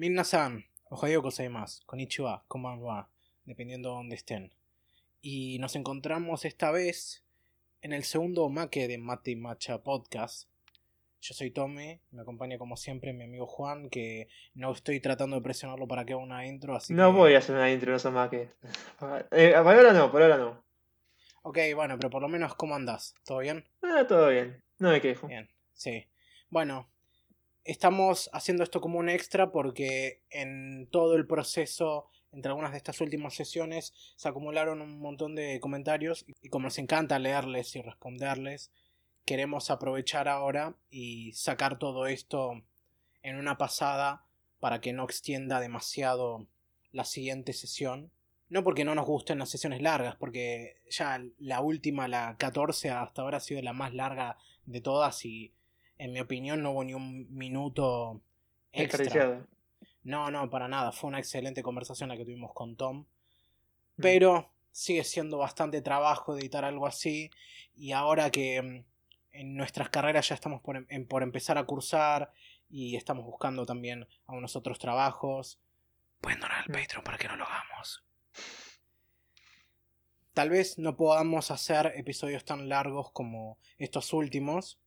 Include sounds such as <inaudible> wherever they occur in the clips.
Minna-san, ohayo gozaimasu, konnichiwa, konbanwa, dependiendo de dónde estén. Y nos encontramos esta vez en el segundo make de Mate y Macha Podcast. Yo soy Tome, me acompaña como siempre mi amigo Juan, que no estoy tratando de presionarlo para que haga una intro, así No que- voy a hacer una intro, no sé más que. Eh, por ahora no, por ahora no. Ok, bueno, pero por lo menos, ¿cómo andás? ¿Todo bien? Ah, todo bien, no me quejo. Bien, sí. Bueno, estamos haciendo esto como un extra porque en todo el proceso, entre algunas de estas últimas sesiones, se acumularon un montón de comentarios y como nos encanta leerles y responderles, queremos aprovechar ahora y sacar todo esto en una pasada para que no extienda demasiado la siguiente sesión. No porque no nos gusten las sesiones largas, porque ya la última, la 14, hasta ahora ha sido la más larga de todas y en mi opinión no hubo ni un minuto extra. No, no, para nada. Fue una excelente conversación la que tuvimos con Tom. Mm. Pero sigue siendo bastante trabajo editar algo así. Y ahora que mm, en nuestras carreras ya estamos por, em- por empezar a cursar y estamos buscando también a unos otros trabajos, pueden donar al Mm. Patreon para que no lo hagamos. Tal vez no podamos hacer episodios tan largos como estos últimos.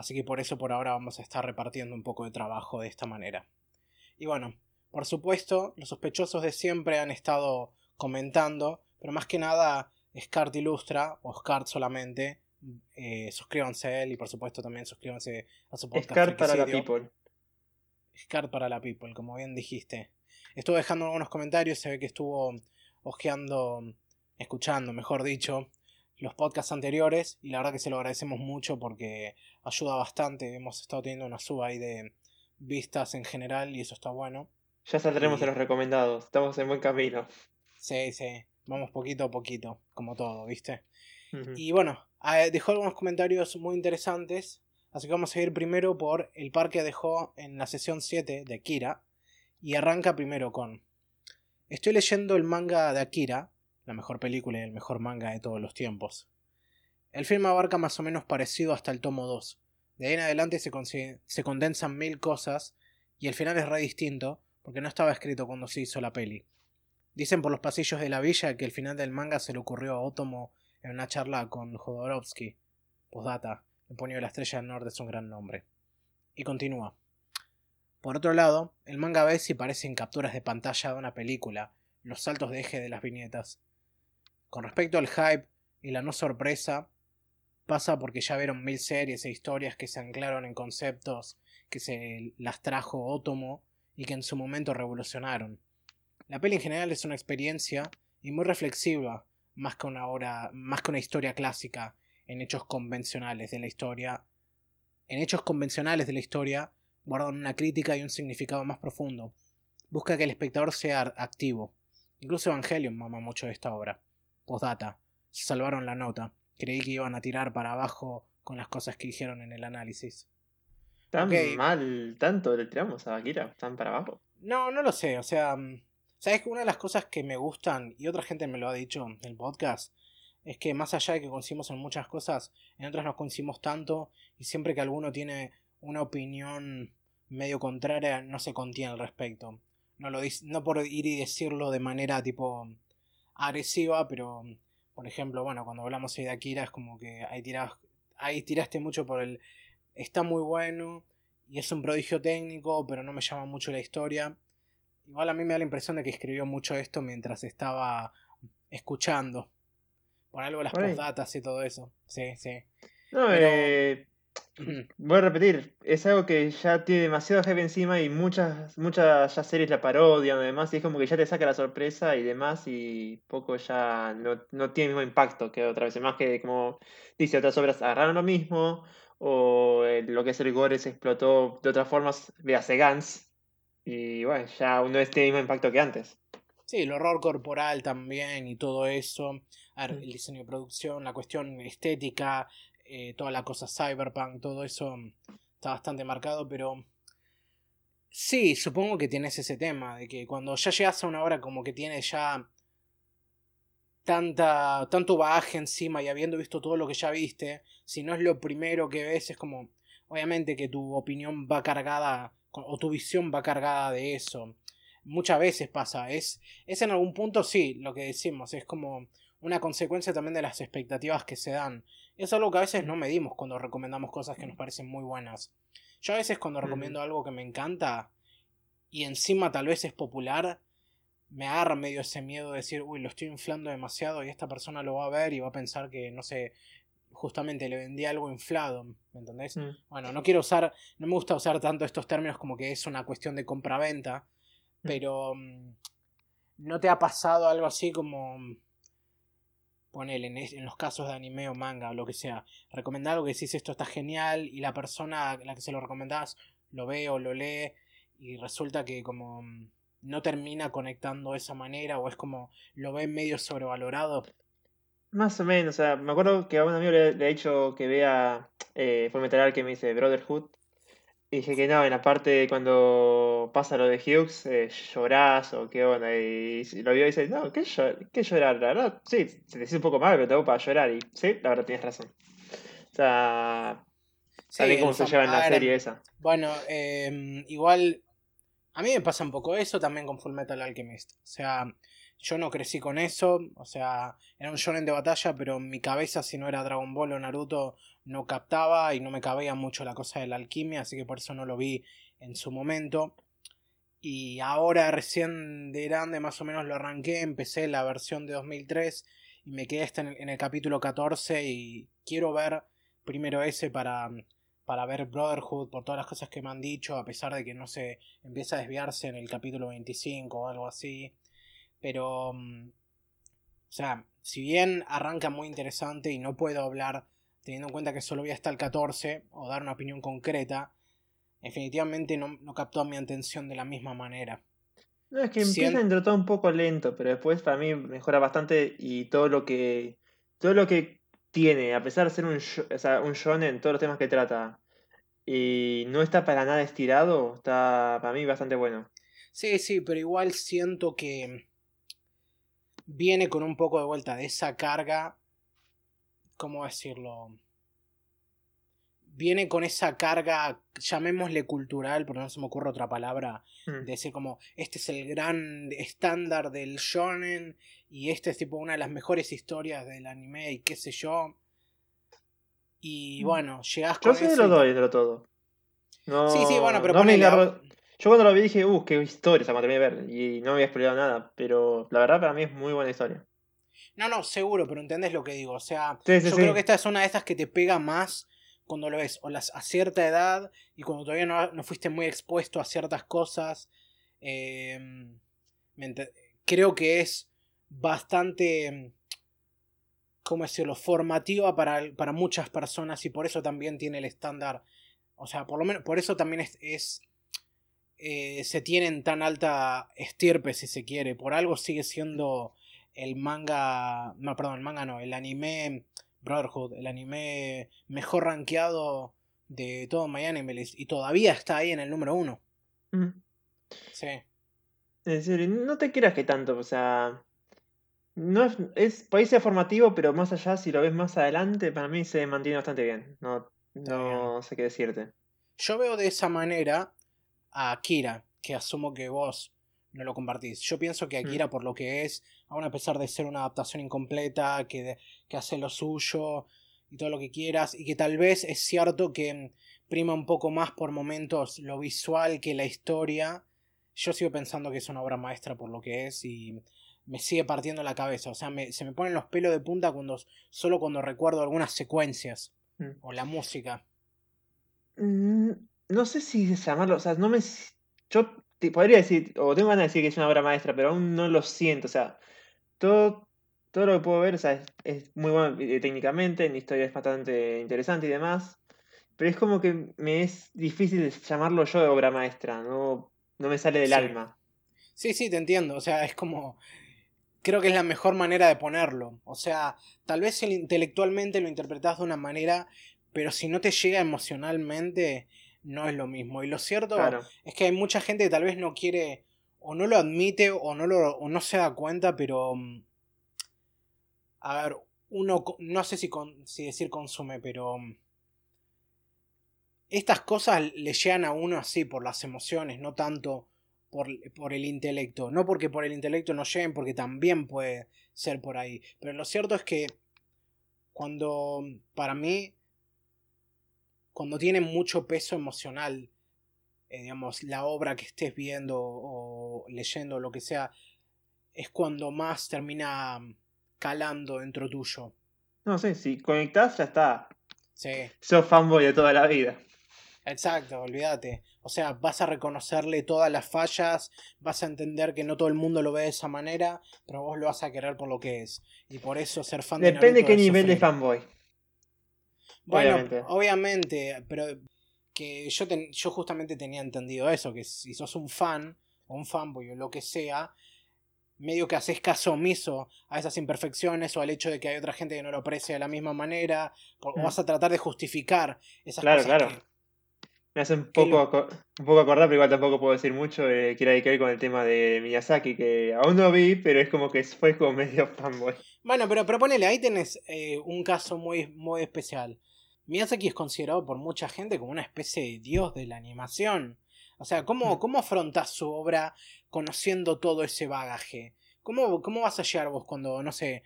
Así que por eso por ahora vamos a estar repartiendo un poco de trabajo de esta manera. Y bueno, por supuesto, los sospechosos de siempre han estado comentando, pero más que nada Scart Ilustra o Scart solamente. Eh, suscríbanse a él y por supuesto también suscríbanse a su podcast. Scar para la people. Scar para la people, como bien dijiste. Estuvo dejando algunos comentarios, se ve que estuvo ojeando, escuchando, mejor dicho, los podcasts anteriores y la verdad que se lo agradecemos mucho porque ayuda bastante. Hemos estado teniendo una suba ahí de vistas en general y eso está bueno. Ya saldremos Y- a los recomendados, estamos en buen camino. Sí, sí, vamos poquito a poquito, como todo, ¿viste? Y bueno, eh, dejó algunos comentarios muy interesantes. Así que vamos a ir primero por el par que dejó en la sesión 7 de Akira. Y arranca primero con... Estoy leyendo el manga de Akira, la mejor película y el mejor manga de todos los tiempos. El film abarca más o menos parecido hasta el tomo 2. De ahí en adelante se, condensan mil cosas y el final es re distinto porque no estaba escrito cuando se hizo la peli. Dicen por los pasillos de la villa que el final del manga se le ocurrió a Otomo en una charla con Jodorowsky. Postdata, el puño de la estrella del norte es un gran nombre. Y continúa. Por otro lado, el manga ve si parecen capturas de pantalla de una película, los saltos de eje de las viñetas. Con respecto al hype y la no sorpresa, pasa porque ya vieron mil series e historias que se anclaron en conceptos que se las trajo Otomo y que en su momento revolucionaron. La peli en general es una experiencia y muy reflexiva, más que una obra, más que una historia clásica en hechos convencionales de la historia. En hechos convencionales de la historia guardan una crítica y un significado más profundo. Busca que el espectador sea activo. Incluso Evangelion mama mucho de esta obra. Postdata. Se salvaron la nota. Creí que iban a tirar para abajo con las cosas que dijeron en el análisis. ¿Tan mal, tanto le tiramos a Akira? ¿Tan para abajo? No, no lo sé. O sea, mm, ¿sabes que una de las cosas que me gustan, y otra gente me lo ha dicho en el podcast, es que más allá de que coincidimos en muchas cosas, en otras no coincidimos tanto, y siempre que alguno tiene una opinión medio contraria, no se contiene al respecto. No, lo no por ir y decirlo de manera tipo agresiva, pero por ejemplo, bueno, cuando hablamos de Akira es como que ahí, tiras, ahí tiraste mucho por el... Está muy bueno y es un prodigio técnico, pero no me llama mucho la historia. Igual a mí me da la impresión de que escribió mucho esto mientras estaba escuchando. Por algo las postdatas y todo eso. Sí, sí. No, Pero- eh, <clears throat> voy a repetir, es algo que ya tiene demasiado hype encima y muchas, muchas ya series la parodian y demás, y es como que ya te saca la sorpresa y demás, y poco ya no, no tiene el mismo impacto que otra vez, más que como dice, otras obras agarraron lo mismo, o eh, lo que es el gore se explotó de otras formas, véase Gans, y bueno, ya no es- tiene el mismo impacto que antes. Sí, el horror corporal también y todo eso. A ver, Mm. el diseño de producción, la cuestión estética, eh, toda la cosa cyberpunk, todo eso mm, está bastante marcado, pero sí, supongo que tienes ese tema, de que cuando ya llegas a una hora como que tiene ya tanta, tanto bagaje encima y habiendo visto todo lo que ya viste, si no es lo primero que ves, es como, obviamente que tu opinión va cargada o tu visión va cargada de eso. Muchas veces pasa, es, es en algún punto sí, lo que decimos, es como una consecuencia también de las expectativas que se dan. Es algo que a veces no medimos cuando recomendamos cosas que nos parecen muy buenas. Yo a veces cuando recomiendo algo que me encanta y encima tal vez es popular, me agarra medio ese miedo de decir, uy, lo estoy inflando demasiado y esta persona lo va a ver y va a pensar que, no sé, justamente le vendí algo inflado, ¿me entendés? Mm. Bueno, no quiero usar, no me gusta usar tanto estos términos como que es una cuestión de compra-venta, mm. pero mm, ¿no te ha pasado algo así como, ponele, en, en, los casos de anime o manga o lo que sea, recomendar algo que decís esto está genial y la persona a la que se lo recomendás lo ve o lo lee y resulta que como no termina conectando de esa manera o es como lo ve medio sobrevalorado? Más o menos, o sea, me acuerdo que a un amigo le, he dicho que vea eh, Metal que me dice Brotherhood. Y dije que no, en la parte cuando pasa lo de Hughes, eh, llorás o qué onda. Y, lo vio y dice, no, ¿qué, llorar? La verdad, sí, se te dice un poco mal, pero tengo para llorar. Y sí, la verdad tienes razón. O sea, sí, cómo se lleva en la serie esa. Bueno, em, igual, a mí me pasa un poco eso también con Full Metal Alchemist. O sea, yo no crecí con eso, o sea, era un shonen de batalla, pero en mi cabeza, si no era Dragon Ball o Naruto, no captaba y no me cabía mucho la cosa de la alquimia, así que por eso no lo vi en su momento. Y ahora recién de grande más o menos lo arranqué, empecé la versión de 2003 y me quedé en el, en el capítulo 14 y quiero ver primero ese para, para ver Brotherhood por todas las cosas que me han dicho, a pesar de que no se empieza a desviarse en el capítulo 25 o algo así. Pero, mm, o sea, si bien arranca muy interesante y no puedo hablar teniendo en cuenta que solo voy hasta el 14 o dar una opinión concreta, definitivamente no, no captó mi atención de la misma manera. No, es que empieza entre todo un poco lento, pero después para mí mejora bastante y todo lo que todo lo que tiene, a pesar de ser un, o sea, un shonen, todos los temas que trata, y no está para nada estirado, está para mí bastante bueno. Sí, sí, pero igual siento que viene con un poco de vuelta de esa carga, ¿cómo decirlo? Viene con esa carga, llamémosle cultural, porque no se me ocurre otra palabra, mm. de decir como, este es el gran estándar del shonen y este es tipo una de las mejores historias del anime y qué sé yo. Y mm. bueno, llegas con... Yo sí lo doy de lo todo. sí, sí, bueno, pero yo cuando lo vi dije, uh, qué historia, se me terminé de ver. Y no había explicado nada. Pero la verdad para mí es muy buena historia. No, no, seguro, pero entendés lo que digo. O sea, yo creo que esta es una de estas que te pega más cuando lo ves. O las, a cierta edad y cuando todavía no, fuiste muy expuesto a ciertas cosas. Em, creo que es bastante. ¿Cómo decirlo? Formativa para, para muchas personas y por eso también tiene el estándar. O sea, por lo menos por eso también es eh, se tienen tan alta estirpe, si se quiere. Por algo sigue siendo el manga. No, perdón, el manga no, el anime Brotherhood, el anime mejor rankeado de todo MyAnimeList. Y todavía está ahí en el número uno. Mm. Sí. Es decir, no te creas que tanto, o sea. No es, es, puede ser formativo, pero más allá, si lo ves más adelante, para mí se mantiene bastante bien. No, no sé qué decirte. Yo veo de esa manera a Akira, que asumo que vos no lo compartís. Yo pienso que mm. Akira, por lo que es, aún a pesar de ser una adaptación incompleta, que, que hace lo suyo y todo lo que quieras, y que tal vez es cierto que prima un poco más por momentos lo visual que la historia, yo sigo pensando que es una obra maestra por lo que es y me sigue partiendo la cabeza. O sea, se me ponen los pelos de punta cuando, solo cuando recuerdo algunas secuencias mm. o la música. Mm, no sé si llamarlo, o sea, no me... Yo te podría decir, o tengo ganas de decir que es una obra maestra, pero aún no lo siento, o sea, todo, todo lo que puedo ver, o sea, es, muy bueno eh, técnicamente, la historia es bastante interesante y demás, pero es como que me es difícil llamarlo yo de obra maestra, no, no me sale del alma. Sí, sí, te entiendo, o sea, es como... Creo que es la mejor manera de ponerlo. O sea, tal vez intelectualmente lo interpretas de una manera, pero si no te llega emocionalmente, no es lo mismo. Y lo cierto es que hay mucha gente que tal vez no quiere, o no lo admite, o no, lo, o no se da cuenta, pero... Mm, a ver, uno, no sé si, si decir consume, pero... Mm, estas cosas le llegan a uno así por las emociones, no tanto por, por, el intelecto. No porque por el intelecto no lleguen, porque también puede ser por ahí. Pero lo cierto es que cuando, para mí, cuando tiene mucho peso emocional, eh, digamos, la obra que estés viendo o leyendo, lo que sea, es cuando más termina calando dentro tuyo. No sé, si conectás ya está. Sí. Sos fanboy de toda la vida. Exacto, olvídate. O sea, vas a reconocerle todas las fallas, vas a entender que no todo el mundo lo ve de esa manera, pero vos lo vas a querer por lo que es. Y por eso ser fan de Depende de qué nivel de fanboy. Bueno, obviamente, pero que yo, yo justamente tenía entendido eso, que si sos un fan, o un fanboy o lo que sea, medio que haces caso omiso a esas imperfecciones o al hecho de que hay otra gente que no lo aprecia de la misma manera, o mm. vas a tratar de justificar esas cosas. Claro, claro. Me hace un poco, un poco acordar, pero igual tampoco puedo decir mucho, eh, que era que ver con el tema de Miyazaki, que aún no vi, pero es como que fue como <laughs> medio fanboy. Bueno, pero, pero ponele, ahí tenés eh, un caso muy, muy especial. Miyazaki es considerado por mucha gente como una especie de dios de la animación. O sea, ¿cómo, mm. cómo afrontás su obra conociendo todo ese bagaje? ¿Cómo, ¿Cómo vas a llegar vos cuando, no sé,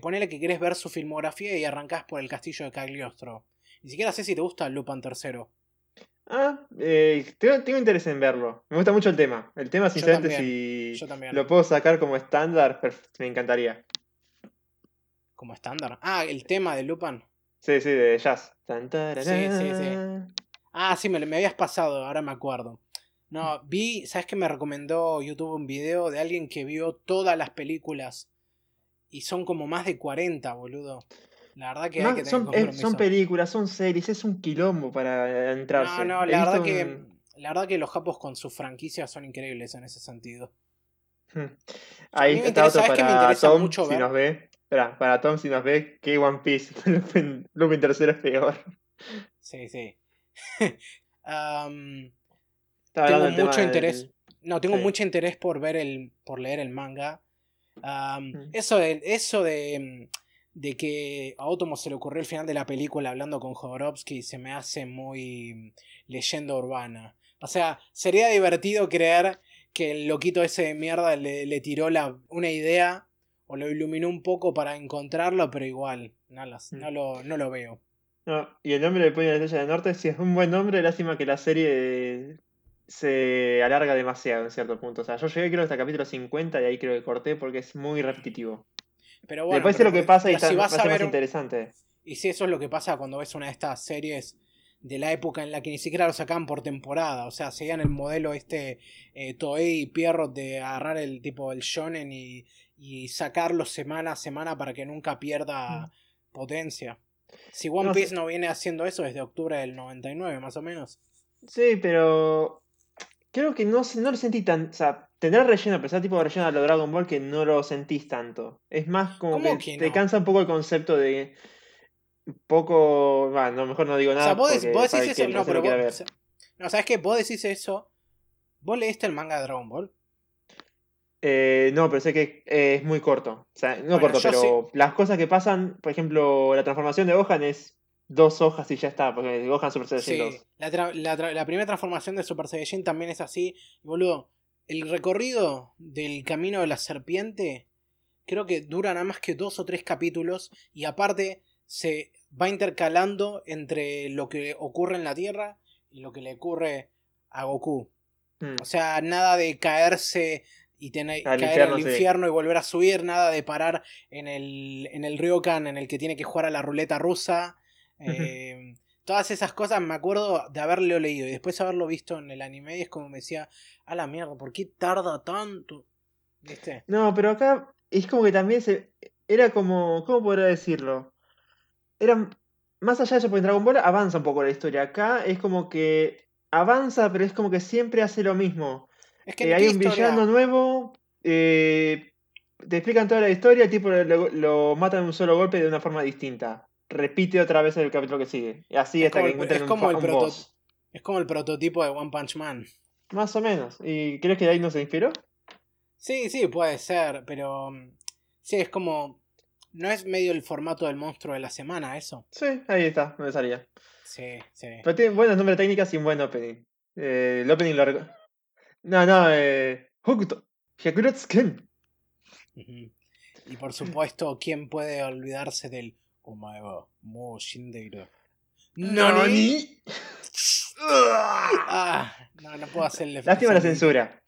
ponele que querés ver su filmografía y arrancás por el castillo de Cagliostro? Ni siquiera sé si te gusta Lupin III. Ah, eh, tengo, interés en verlo. Me gusta mucho el tema. El tema, sinceramente, si lo puedo sacar como estándar, me encantaría. ¿Como estándar? Ah, el tema de Lupin. Sí, sí, de jazz. Sí, sí, sí. Ah, sí, me, me habías pasado, ahora me acuerdo. No, vi, ¿sabes que me recomendó YouTube un video de alguien que vio todas las películas? Y son como más de 40, boludo. La verdad que, hay que son, son películas, son series, es un quilombo para entrarse. No, no, la verdad, que, la verdad que los japos con sus franquicias son increíbles en ese sentido. Hmm. Ahí está otro para Tom, si nos ve. Espera, para Tom, si nos ve, que One Piece. <laughs> Lupin tercero es peor. Sí, sí. <laughs> um, tengo mucho interés. No, tengo mucho interés por ver el. por leer el manga. Mm. Eso de. Eso de. De que a Otomo se le ocurrió el final de la película hablando con Jodorowsky se me hace muy leyenda urbana. O sea, sería divertido creer que el loquito ese de mierda le, tiró la, una idea o lo iluminó un poco para encontrarlo, pero igual, no, mm. no, lo, no lo veo. No, y el nombre de Puño de la Estrella del Norte sí es un buen nombre, lástima que la serie se alarga demasiado en cierto punto. O sea, yo llegué creo hasta el capítulo 50 y ahí creo que corté porque es muy repetitivo. Pero bueno, Después lo que pasa y está, si vas a ver, más interesante. Y si eso es lo que pasa cuando ves una de estas series de la época en la que ni siquiera lo sacaban por temporada. O sea, seguían el modelo este eh, Toei y Pierrot de agarrar el tipo el shonen y, y sacarlo semana a semana para que nunca pierda mm. potencia. Si One Piece no viene haciendo eso desde octubre del 99, más o menos. Sí, pero creo que no, no lo sentí tan. O sea, tendrá relleno, pero tipo de relleno a lo Dragon Ball que no lo sentís tanto. Es más como que, te cansa un poco el concepto de. Un poco. Bueno, mejor no digo nada. O sea, vos, decís eso. No, pero vos. No, ¿sabes qué? Vos decís eso. ¿Vos leíste el manga de Dragon Ball? Eh, no, pero sé que es muy corto. O sea, no corto, pero las cosas que pasan, por ejemplo, la transformación de Gohan es dos hojas y ya está, porque Gohan Super Saiyajin sí, La, primera transformación de Super Saiyajin también es así. Boludo, el recorrido del camino de la serpiente creo que dura nada más que dos o tres capítulos y aparte se va intercalando entre lo que ocurre en la Tierra y lo que le ocurre a Goku. Hmm. O sea, nada de caerse y tener, caer al infierno y volver a subir, nada de parar en el, en el Ryokan en el que tiene que jugar a la ruleta rusa. Em, todas esas cosas me acuerdo de haberlo leído y después haberlo visto en el anime y es como me decía, a la mierda, ¿por qué tarda tanto? ¿Viste? No, pero acá es como que también se... Era como, ¿cómo podría decirlo? Era, más allá de eso, porque en Dragon Ball avanza un poco la historia. Acá es como que avanza, pero es como que siempre hace lo mismo. Es que eh, hay un villano nuevo, eh, te explican toda la historia, el tipo lo, lo matan en un solo golpe de una forma distinta repite otra vez el capítulo que sigue. Y así hasta que encuentren es como un, el Es como el prototipo de One Punch Man. Más o menos. ¿Y crees que de ahí no se inspiró? Sí, sí, puede ser, pero mm, sí, es como... ¿No es medio el formato del monstruo de la semana eso? Sí, ahí está, me salía. Sí, sí. Pero tiene buenos nombres técnicas y un buen opening. Eh, el opening largo. No, no, eh. Hokuto. Ujú. Y por supuesto, ¿quién puede olvidarse del Omae wa mou shindeiru? Nani. Ah, no, no puedo hacerle. <laughs> Lástima la censura.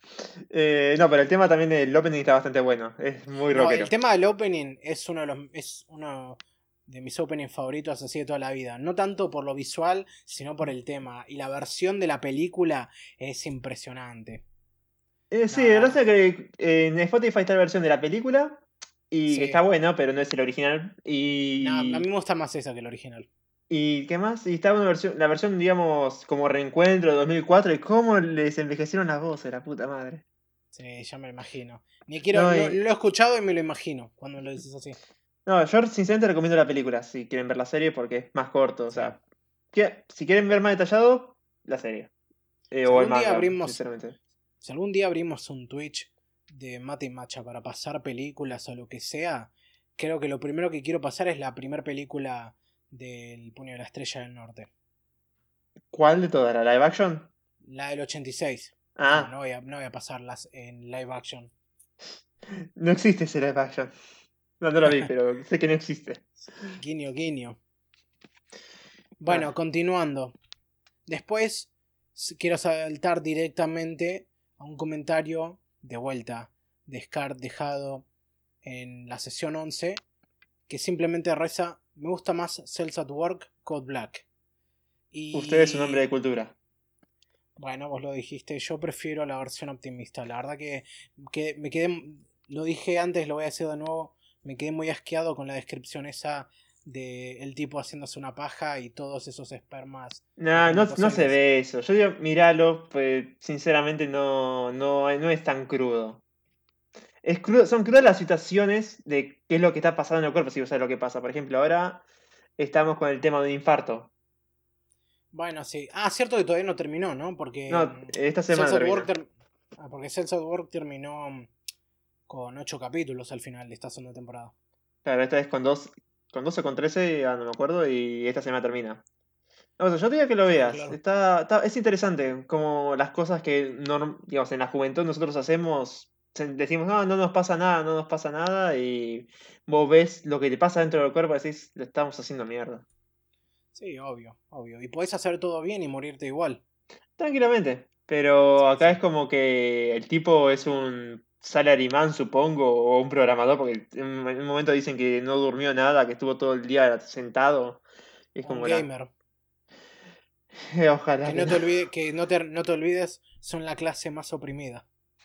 Eh, no, pero el tema también del opening está bastante bueno. Es muy No, rockero. el tema del opening es uno de los es uno de mis openings favoritos así de toda la vida. No tanto por lo visual, sino por el tema. Y la versión de la película es impresionante. Eh, sí, es que eh, en Spotify está la versión de la película. Y Sí. que está bueno, pero no es el original. Y. No, a mí me gusta más esa que el original. ¿Y qué más? Y estaba una versión, la versión, digamos, como reencuentro de 2004. Y cómo les envejecieron las voces, la puta madre. Sí, ya me lo imagino. Ni quiero, No, y- lo he escuchado y me lo imagino cuando lo dices así. No, yo sinceramente recomiendo la película si quieren ver la serie porque es más corto. O sea, que- si quieren ver más detallado, la serie. Eh, Si o el manga, abrimos- sinceramente. Si algún día abrimos un Twitch de Mate y Macha para pasar películas o lo que sea, creo que lo primero que quiero pasar es la primera película del Puño de la Estrella del Norte. ¿Cuál de todas? ¿La live action? La del 86. No, Ah, no voy a, no voy a pasarlas en live action. no existe ese live action. No, no lo vi, pero sé que no existe. Guiño, guiño. Bueno, Ah. continuando. Después quiero saltar directamente a un comentario de vuelta de Scar dejado en la sesión 11 que simplemente reza me gusta más Cells at Work Code Black. Y... Usted es un hombre de cultura. Bueno, vos lo dijiste, yo prefiero la versión optimista. La verdad que, que me quedé, lo dije antes, lo voy a decir de nuevo, me quedé muy asqueado con la descripción esa de el tipo haciéndose una paja y todos esos espermas. Nah, no, no se ve eso. Yo digo, míralo, pues sinceramente no, no, no es tan crudo. Es crudo, son crudas las situaciones de qué es lo que está pasando en el cuerpo, si vos sabes lo que pasa. Por ejemplo, ahora estamos con el tema de un infarto. Bueno, sí. Ah, cierto que todavía no terminó, ¿no? Porque No, mm, esta semana. Work ter- ah, porque Cells at Work terminó mm, con ocho capítulos al final de esta segunda temporada. Claro, esta es con dos, con 12 o con 13, ah, no me acuerdo, y esta semana termina. No, o sea, yo te digo que lo veas. claro. Está, está- es interesante como las cosas que digamos, en la juventud nosotros hacemos, decimos, no, no nos pasa nada, no nos pasa nada, y vos ves lo que te pasa dentro del cuerpo y decís, lo estamos haciendo mierda. Sí, obvio, obvio. Y podés hacer todo bien y morirte igual. Tranquilamente. Pero acá es como que el tipo es un salaryman, supongo, o un programador, porque en un momento dicen que no durmió nada, que estuvo todo el día sentado. Es Un como la- gamer. <laughs> Ojalá. Que que no te, no. olvide, que no te, no te olvides, son la clase más oprimida. <laughs>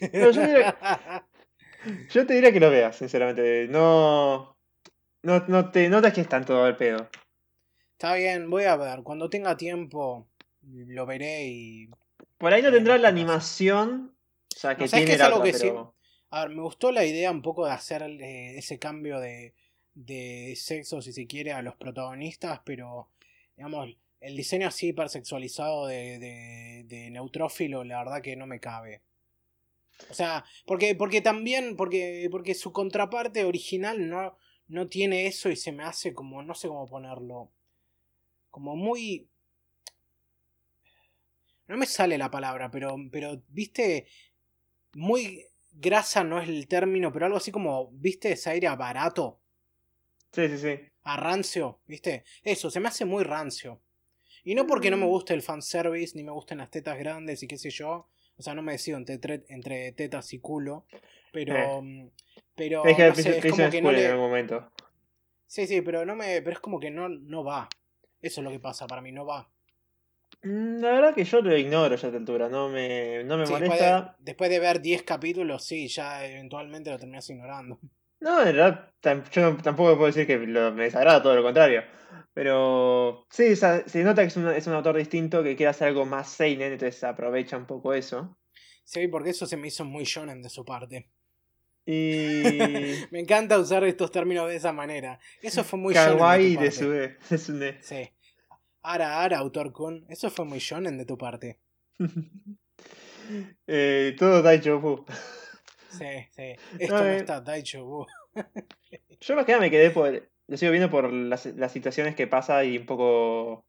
Pero yo diría, <laughs> yo te diría que lo veas, sinceramente. No. No, no te notas que es tanto el pedo. Está bien, voy a ver. Cuando tenga tiempo, lo veré y. Por ahí no tendrá la animación. O sea, que No, ¿sabes tiene la algo otra, que sí? pero. A ver, me gustó la idea un poco de hacer eh, ese cambio de, de sexo, si se quiere, a los protagonistas, pero. Digamos, el diseño así hipersexualizado de, de, de neutrófilo, la verdad que no me cabe. O sea, porque, porque también, porque, porque su contraparte original no, no tiene eso y se me hace como, no sé cómo ponerlo, como muy... No me sale la palabra, pero, pero, viste, muy grasa no es el término, pero algo así como, viste, ese aire a barato, Sí, sí, sí. a rancio, viste, eso, se me hace muy rancio. Y no porque no me Mm. guste el fanservice, ni me gusten las tetas grandes y qué sé yo. O sea, no me decido entre, tre- entre tetas y culo. Pero. mm, Pero. Es que no sé, es como que no en le. algún momento. Sí, sí, pero no me. Pero es como que no, no va. Eso es lo que pasa para mí, no va. Mm, La verdad que yo lo ignoro ya a esta altura, no me, no me Sí, después, molesta. de, después de ver 10 capítulos, sí, ya eventualmente lo terminas ignorando. No, en realidad yo tampoco puedo decir que lo- me desagrada, todo lo contrario. Pero sí, se nota que es, una- es un autor distinto que quiere hacer algo más seinen, entonces aprovecha un poco eso. Sí, porque eso se me hizo muy shonen de su parte. Y <laughs> Me encanta usar estos términos de esa manera. Eso <laughs> fue muy shonen Kawaii de de tu su parte. de su ne. Sí. Ara, ara, autor Kun. Eso fue muy shonen de tu parte. <laughs> Eh, todo Daijobu. <laughs> Sí, sí. <laughs> Esto no eh. está Daicho. uh. Yo más que nada me quedé por lo sigo viendo por las, las situaciones que pasa y un poco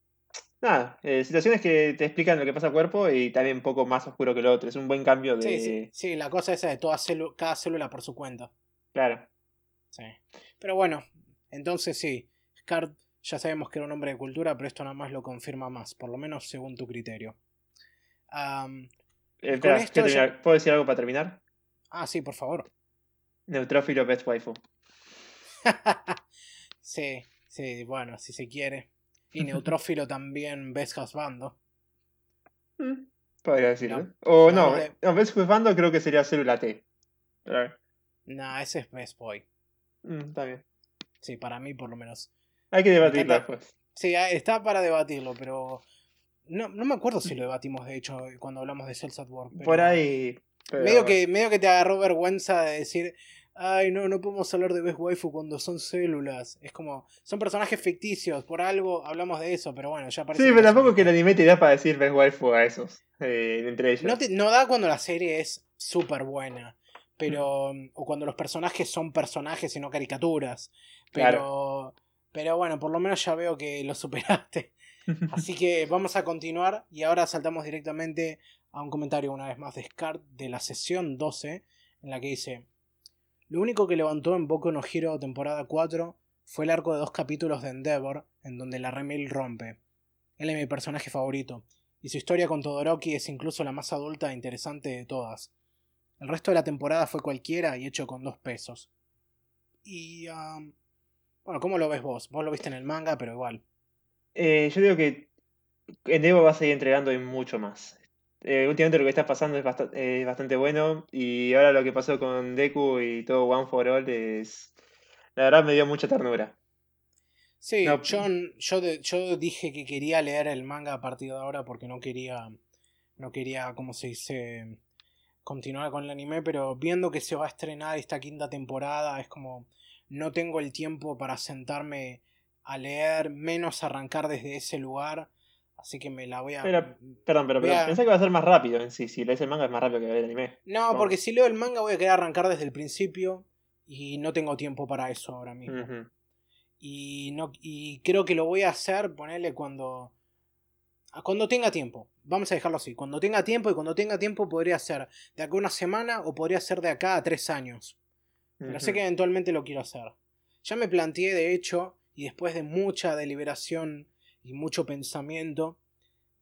Nada, eh, situaciones que te explican lo que pasa al cuerpo y también un poco más oscuro que lo otro. Es un buen cambio de. Sí, sí, la cosa esa de toda cada célula por su cuenta. Claro. Sí. Pero bueno, entonces sí, Scart ya sabemos que era un hombre de cultura, pero esto nada más lo confirma más, por lo menos según tu criterio. Eh, ¿Puedo decir algo para terminar? Ah, sí, por favor. Neutrófilo best waifu. <laughs> sí, sí, bueno, si se quiere. Y <laughs> neutrófilo también ves Husbando. Mm, podría decirlo. o no, no, ves Husbando creo que sería célula T. No, ese es Best Boy. Mm, está bien. Sí, para mí por lo menos. Hay que debatirlo después. Sí, ah, está para debatirlo, pero. No, no me acuerdo si lo debatimos, de hecho, cuando hablamos de Cells at Work. Por ahí. Medio, que, medio que te agarró vergüenza de decir, ay, no, no podemos hablar de Best Waifu cuando son células. Es como, son personajes ficticios, por algo hablamos de eso, pero bueno, ya parece. Sí, pero tampoco que el anime te da para decir Best Waifu a esos, eh, entre ellos. No, no da cuando la serie es súper buena, pero. Mm, o cuando los personajes son personajes y no caricaturas. Pero. Pero bueno, por lo menos ya veo que lo superaste. <laughs> Así que vamos a continuar y ahora saltamos directamente a un comentario una vez más de Scart de la sesión 12 en la que dice lo único que levantó en Boku no Hero temporada 4 fue el arco de dos capítulos de Endeavor, en donde la Remil rompe. Él es mi personaje favorito, y su historia con Todoroki es incluso la más adulta e interesante de todas. El resto de la temporada fue cualquiera y hecho con dos pesos. Y... bueno, ¿cómo lo ves vos? Vos lo viste en el manga, pero igual. Eh, yo digo que Endeavor va a seguir entregando y mucho más. Eh, últimamente lo que está pasando es bastante, bueno y ahora lo que pasó con Deku y todo One for All es... La verdad me dio mucha ternura. Sí, yo, yo, yo, dije que quería leer el manga a partir de ahora porque no quería, no quería, como se dice, continuar con el anime, pero viendo que se va a estrenar esta quinta temporada, es como, no tengo el tiempo para sentarme a leer, menos arrancar desde ese lugar. Así que me la voy a. perdón, pero, pensé que va a ser más rápido en sí. Si lees el manga es más rápido que el anime. No, porque si leo el manga voy a querer arrancar desde el principio. Y no tengo tiempo para eso ahora mismo. y, no, y creo que lo voy a hacer, ponerle cuando. Cuando tenga tiempo. Vamos a dejarlo así. Cuando tenga tiempo y cuando tenga tiempo podría ser de acá a una semana o podría ser de acá a tres años. Pero sé que eventualmente lo quiero hacer. Ya me planteé, de hecho, y después de mucha deliberación y mucho pensamiento,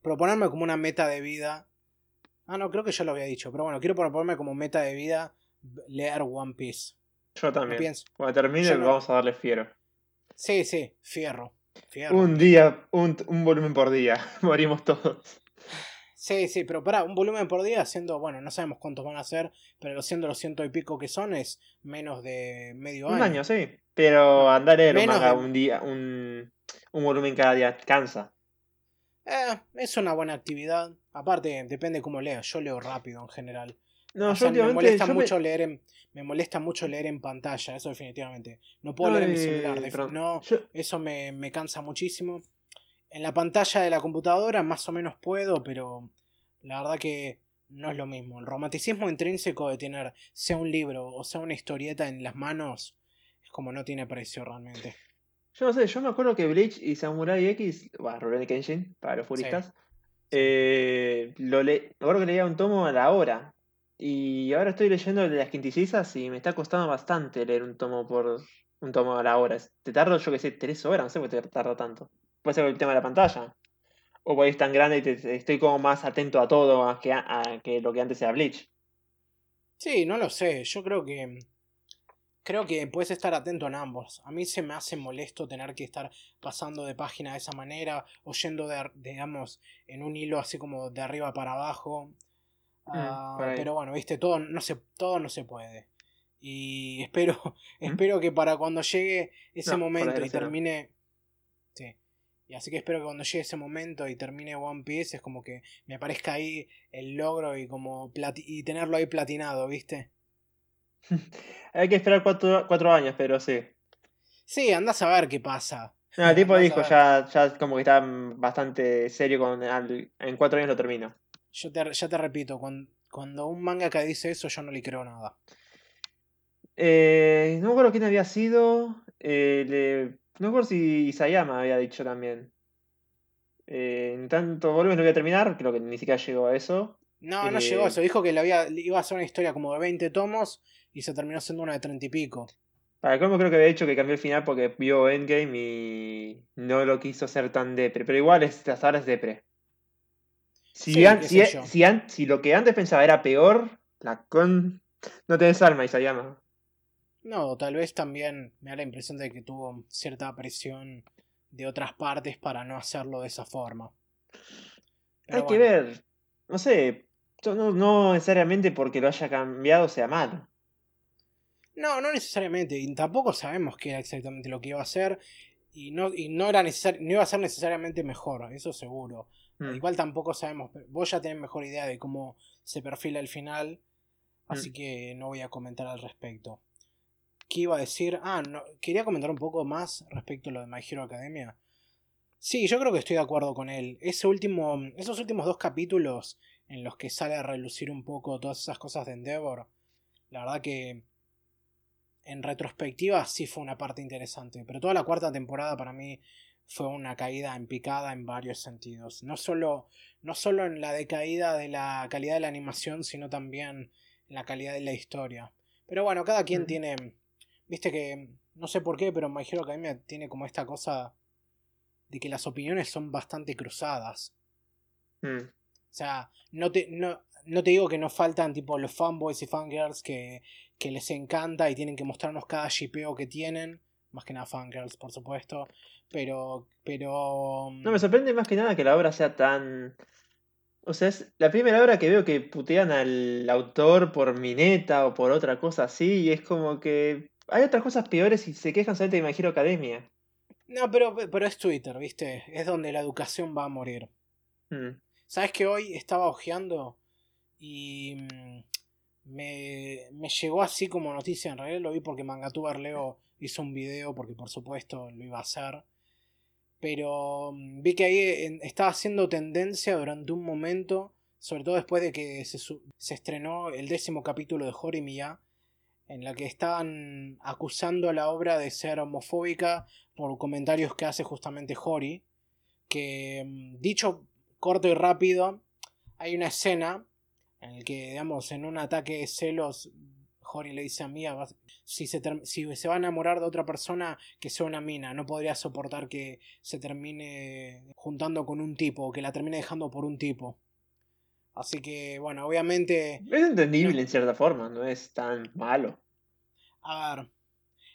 proponerme como una meta de vida. Ah, no, creo que ya lo había dicho, pero bueno, quiero proponerme como meta de vida leer One Piece. Yo también. Cuando termine vamos a darle fiero. Sí, sí, fierro. Un día, un, volumen por día, <laughs> morimos todos. Sí, sí, pero para, un volumen por día siendo, bueno, no sabemos cuántos van a ser, pero siendo los ciento y pico que son es menos de medio año. Un año, sí. Pero andar en un día, un, un volumen cada día cansa. Eh, es una buena actividad. Aparte, depende cómo leas. Yo leo rápido en general. No, me molesta mucho leer en, me molesta mucho leer en pantalla, eso definitivamente. No puedo leer en mi celular, no, eso me, me, cansa muchísimo. En la pantalla de la computadora más o menos puedo, pero la verdad que no es lo mismo. El romanticismo intrínseco de tener sea un libro o sea una historieta en las manos es como no tiene precio realmente. Yo no sé, yo me acuerdo que Bleach y Samurai X, bueno, Rurouni Kenshin, para los furistas, eh, lo le me acuerdo que leía un tomo a la hora. Y ahora estoy leyendo de las quintillisas y me está costando bastante leer un tomo por un tomo a la hora. Te tardo, yo que sé, tres horas, no sé por qué te tarda tanto. Puede ser el tema de la pantalla. O porque es tan grande y estoy como más atento a todo que, a, que lo que antes era Bleach. Sí, no lo sé. Yo creo que creo que puedes estar atento en ambos. A mí se me hace molesto tener que estar pasando de página de esa manera, o yendo, de, digamos, en un hilo así como de arriba para abajo. Mm, ah, pero bueno, viste, todo no, se, todo no se puede. Y espero, <laughs> ¿Mm? espero que para cuando llegue ese momento y termine... Sí. Y así que espero que cuando llegue ese momento y termine One Piece es como que me aparezca ahí el logro y como y tenerlo ahí platinado, ¿viste? <laughs> Hay que esperar cuatro, años, pero sí. Sí, andás a ver qué pasa. No, el tipo dijo ya, ya como que está bastante serio con en cuatro años lo termino. Yo te, ya te repito, cuando, cuando un mangaka dice eso yo no le creo nada. Eh, no me acuerdo quién había sido. Eh, No por si Isayama había dicho también. Eh, en tanto volumen no voy a terminar, creo que ni siquiera llegó a eso. No, no llegó a eso. Dijo que le había, iba a ser una historia como de 20 tomos y se terminó siendo una de 30 y pico. Para cómo creo que había dicho que cambió el final porque vio Endgame y no lo quiso hacer tan depre. Pero igual hasta ahora es depre. Si, si, lo que antes pensaba era peor, la con. No tenés alma, Isayama. No, tal vez también me da la impresión de que tuvo cierta presión de otras partes para no hacerlo de esa forma. Hay que ver. No sé. No, no necesariamente porque lo haya cambiado sea malo. No, no necesariamente. Y tampoco sabemos qué era exactamente lo que iba a hacer. Y no, y no, era no iba a ser necesariamente mejor, eso seguro. Mm. Igual tampoco sabemos. Vos ya tenés mejor idea de cómo se perfila el final. Así mm. que no voy a comentar al respecto. ¿Qué iba a decir? Ah, no, quería comentar un poco más respecto a lo de My Hero Academia. Sí, yo creo que estoy de acuerdo con él. Ese último, esos últimos dos capítulos en los que sale a relucir un poco todas esas cosas de Endeavor, la verdad que en retrospectiva sí fue una parte interesante. Pero toda la cuarta temporada para mí fue una caída en picada en varios sentidos. No solo, no solo en la decaída de la calidad de la animación, sino también en la calidad de la historia. Pero bueno, cada quien tiene Viste que, no sé por qué, pero My Hero Academia tiene como esta cosa de que las opiniones son bastante cruzadas. Hmm. O sea, no te, no, no te digo que no faltan tipo los fanboys y fangirls que, que les encanta y tienen que mostrarnos cada shipeo que tienen. Más que nada fangirls, por supuesto. Pero, pero... No, me sorprende más que nada que la obra sea tan o sea, es la primera hora que veo que putean al autor por Mineta o por otra cosa así, y es como que hay otras cosas peores y se quejan solamente de My Hero Academia. No, pero, pero es Twitter, ¿viste? Es donde la educación va a morir. Hmm. ¿Sabes que hoy estaba ojeando y mm, me, me, llegó así como noticia? En realidad lo vi porque Mangatuber Leo hizo un video, porque por supuesto lo iba a hacer pero mm, vi que ahí estaba haciendo tendencia durante un momento, sobre todo después de que se, se estrenó el décimo capítulo de Horimiya, en la que estaban acusando a la obra de ser homofóbica por comentarios que hace justamente Hori, que mm, dicho corto y rápido, hay una escena en la que, digamos, en un ataque de celos Jory le dice a Mia, si se, si se va a enamorar de otra persona, que sea una mina, no podría soportar que se termine juntando con un tipo, que la termine dejando por un tipo. Así que, bueno, obviamente... Es entendible en cierta forma, no es tan malo. A ver,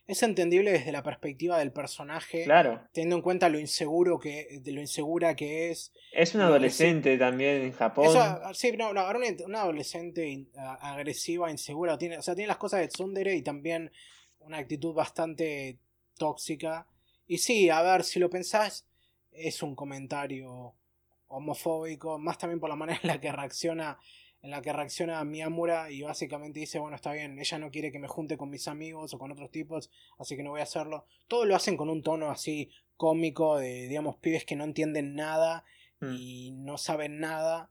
es entendible desde la perspectiva del personaje, claro. teniendo en cuenta lo inseguro que, de lo insegura que es. Es un adolescente también en Japón. sí, no, no, una, adolescente agresiva, insegura, tiene, o sea, tiene las cosas de Tsundere y también una actitud bastante tóxica. Y sí, a ver, si lo pensás, es un comentario homofóbico, más también por la manera en la que reacciona en la que reacciona Miyamura y básicamente dice, bueno, está bien, ella no quiere que me junte con mis amigos o con otros tipos, así que no voy a hacerlo. Todo lo hacen con un tono así cómico de, digamos, pibes que no entienden nada mm. y no saben nada.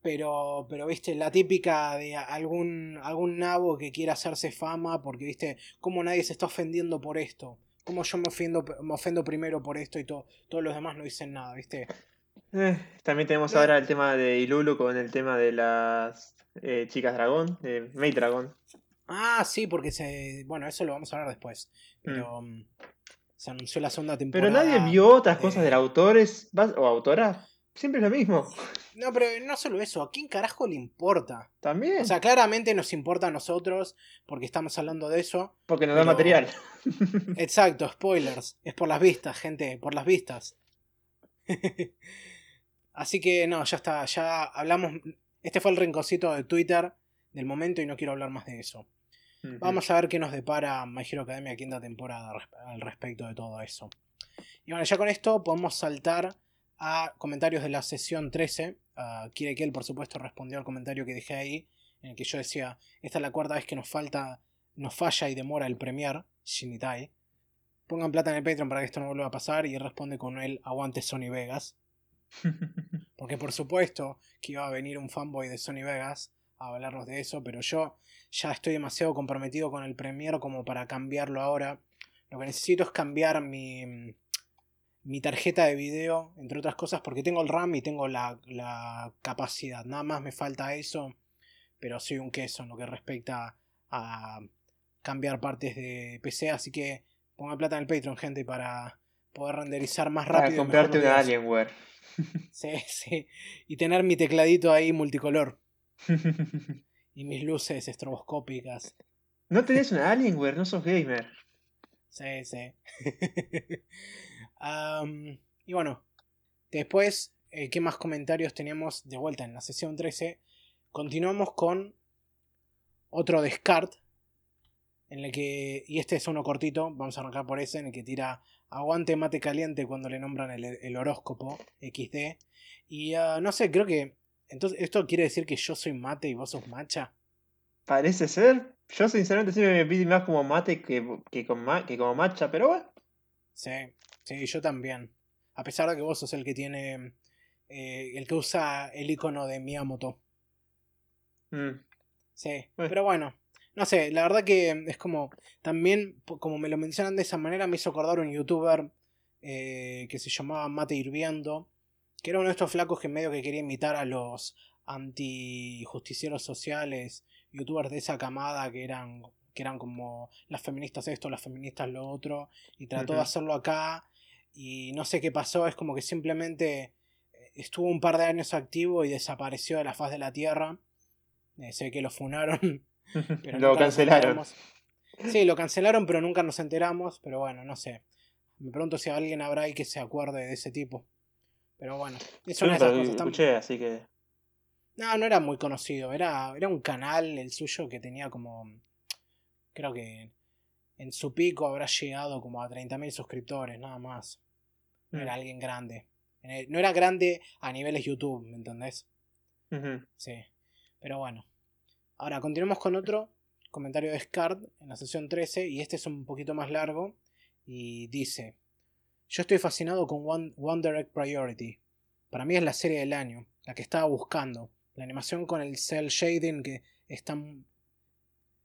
Pero, pero, viste, la típica de algún, algún nabo que quiere hacerse fama porque, viste, como nadie se está ofendiendo por esto. Como yo me, ofendo, me ofendo primero por esto y todo, todos los demás no dicen nada, viste. Eh, también tenemos ahora el tema de Ilulu con el tema de las eh, chicas dragón, de Maid Dragon. Ah, sí, porque se. Bueno, eso lo vamos a hablar después. Pero. Mm. Mm, se anunció la segunda temporada. Pero nadie vio otras cosas del autor o autora. Siempre es lo mismo. <laughs> No, pero no solo eso. ¿A quién carajo le importa? También. O sea, claramente nos importa a nosotros porque estamos hablando de eso. Porque nos da material. Exacto, spoilers. Es por las vistas, gente, por las vistas. <laughs> Así que no, ya está, ya hablamos. Este fue el rinconcito de Twitter del momento y no quiero hablar más de eso. Vamos a ver qué nos depara My Hero Academia quinta temporada al respecto de todo eso. Y bueno, ya con esto podemos saltar a comentarios de la sesión 13. Uh, Kirekel, por supuesto, respondió al comentario que dejé ahí, en el que yo decía, esta es la cuarta vez que nos falta, nos falla y demora el Premier, Shinitai. Pongan plata en el Patreon para que esto no vuelva a pasar y él responde con el aguante Sony Vegas. <laughs> Porque por supuesto que iba a venir un fanboy de Sony Vegas a hablarnos de eso, pero yo ya estoy demasiado comprometido con el Premiere como para cambiarlo ahora. Lo que necesito es cambiar mi, mi tarjeta de video, entre otras cosas, porque tengo el RAM y tengo la, la capacidad. Nada más me falta eso, pero soy un queso en lo que respecta a cambiar partes de PC, así que ponga plata en el Patreon, gente, para poder renderizar más rápido. Para comprarte una Alienware. <laughs> Sí, sí. Y tener mi tecladito ahí multicolor. <laughs> y mis luces estroboscópicas. No tenés una Alienware, no sos gamer. Sí, sí. <laughs> y bueno, después, eh, ¿qué más comentarios tenemos de vuelta en la sesión 13? Continuamos con otro descart. En el que, y este es uno cortito, vamos a arrancar por ese, en el que tira aguante mate caliente cuando le nombran el, horóscopo XD. Y ah, no sé, creo que. Entonces, ¿esto quiere decir que yo soy mate y vos sos macha? Parece ser. Yo sinceramente siempre me pide más como mate que, que, que como macha, pero bueno. Sí, sí, yo también. A pesar de que vos sos el que tiene. Eh, el que usa el icono de Miyamoto. Mm. Sí, pero bueno. No sé, la verdad que es como. También, como me lo mencionan de esa manera, me hizo acordar un youtuber eh, que se llamaba Mate Hirviendo. Que era uno de estos flacos que medio que quería imitar a los antijusticieros sociales, youtubers de esa camada que eran, que eran como las feministas esto, las feministas lo otro. Y trató de hacerlo acá. Y no sé qué pasó, es como que simplemente eh, estuvo un par de años activo y desapareció de la faz de la tierra. Eh, sé que lo funaron <laughs> lo cancelaron. Sí, lo cancelaron, pero nunca nos enteramos. Pero bueno, no sé. Me pregunto si alguien habrá ahí que se acuerde de ese tipo. Pero bueno, eso no escuché, así que. No, no era muy conocido. Era, era un canal el suyo que tenía como. Creo que en su pico habrá llegado como a 30.000 suscriptores, nada más. No era mm. alguien grande. No era grande a niveles YouTube, ¿me entendés? Sí. Pero bueno. Ahora, continuamos con otro comentario de Scard en la sesión 13 y este es un poquito más largo y dice, yo estoy fascinado con One, Direct Priority. Para mí es la serie del año, la que estaba buscando. La animación con el cel shading que están,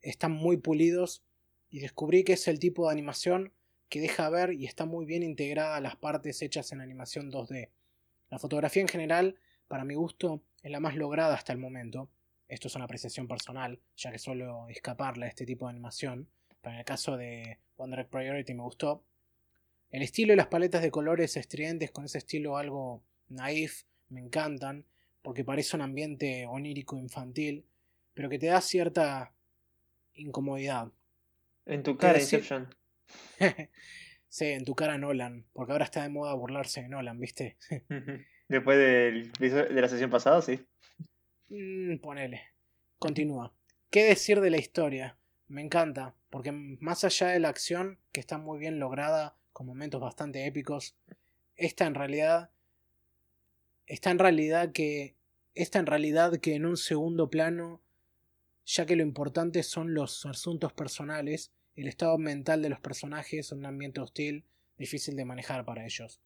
están muy pulidos y descubrí que es el tipo de animación que deja ver y está muy bien integrada a las partes hechas en animación 2D. La fotografía en general, para mi gusto, es la más lograda hasta el momento esto es una apreciación personal, ya que suelo escaparle a este tipo de animación. Pero en el caso de One Priority me gustó. El estilo y las paletas de colores estridentes con ese estilo algo naif me encantan, porque parece un ambiente onírico infantil, pero que te da cierta incomodidad. En tu cara, Inception. <laughs> sí, en tu cara Nolan, porque ahora está de moda burlarse de Nolan, ¿viste? <laughs> Después de la sesión pasada, sí. Mm, ponele. Continúa. ¿Qué decir de la historia? Me encanta, porque más allá de la acción, que está muy bien lograda, con momentos bastante épicos, esta en realidad. Está en realidad que. Esta en realidad que en un segundo plano, ya que lo importante son los asuntos personales, el estado mental de los personajes un ambiente hostil, difícil de manejar para ellos.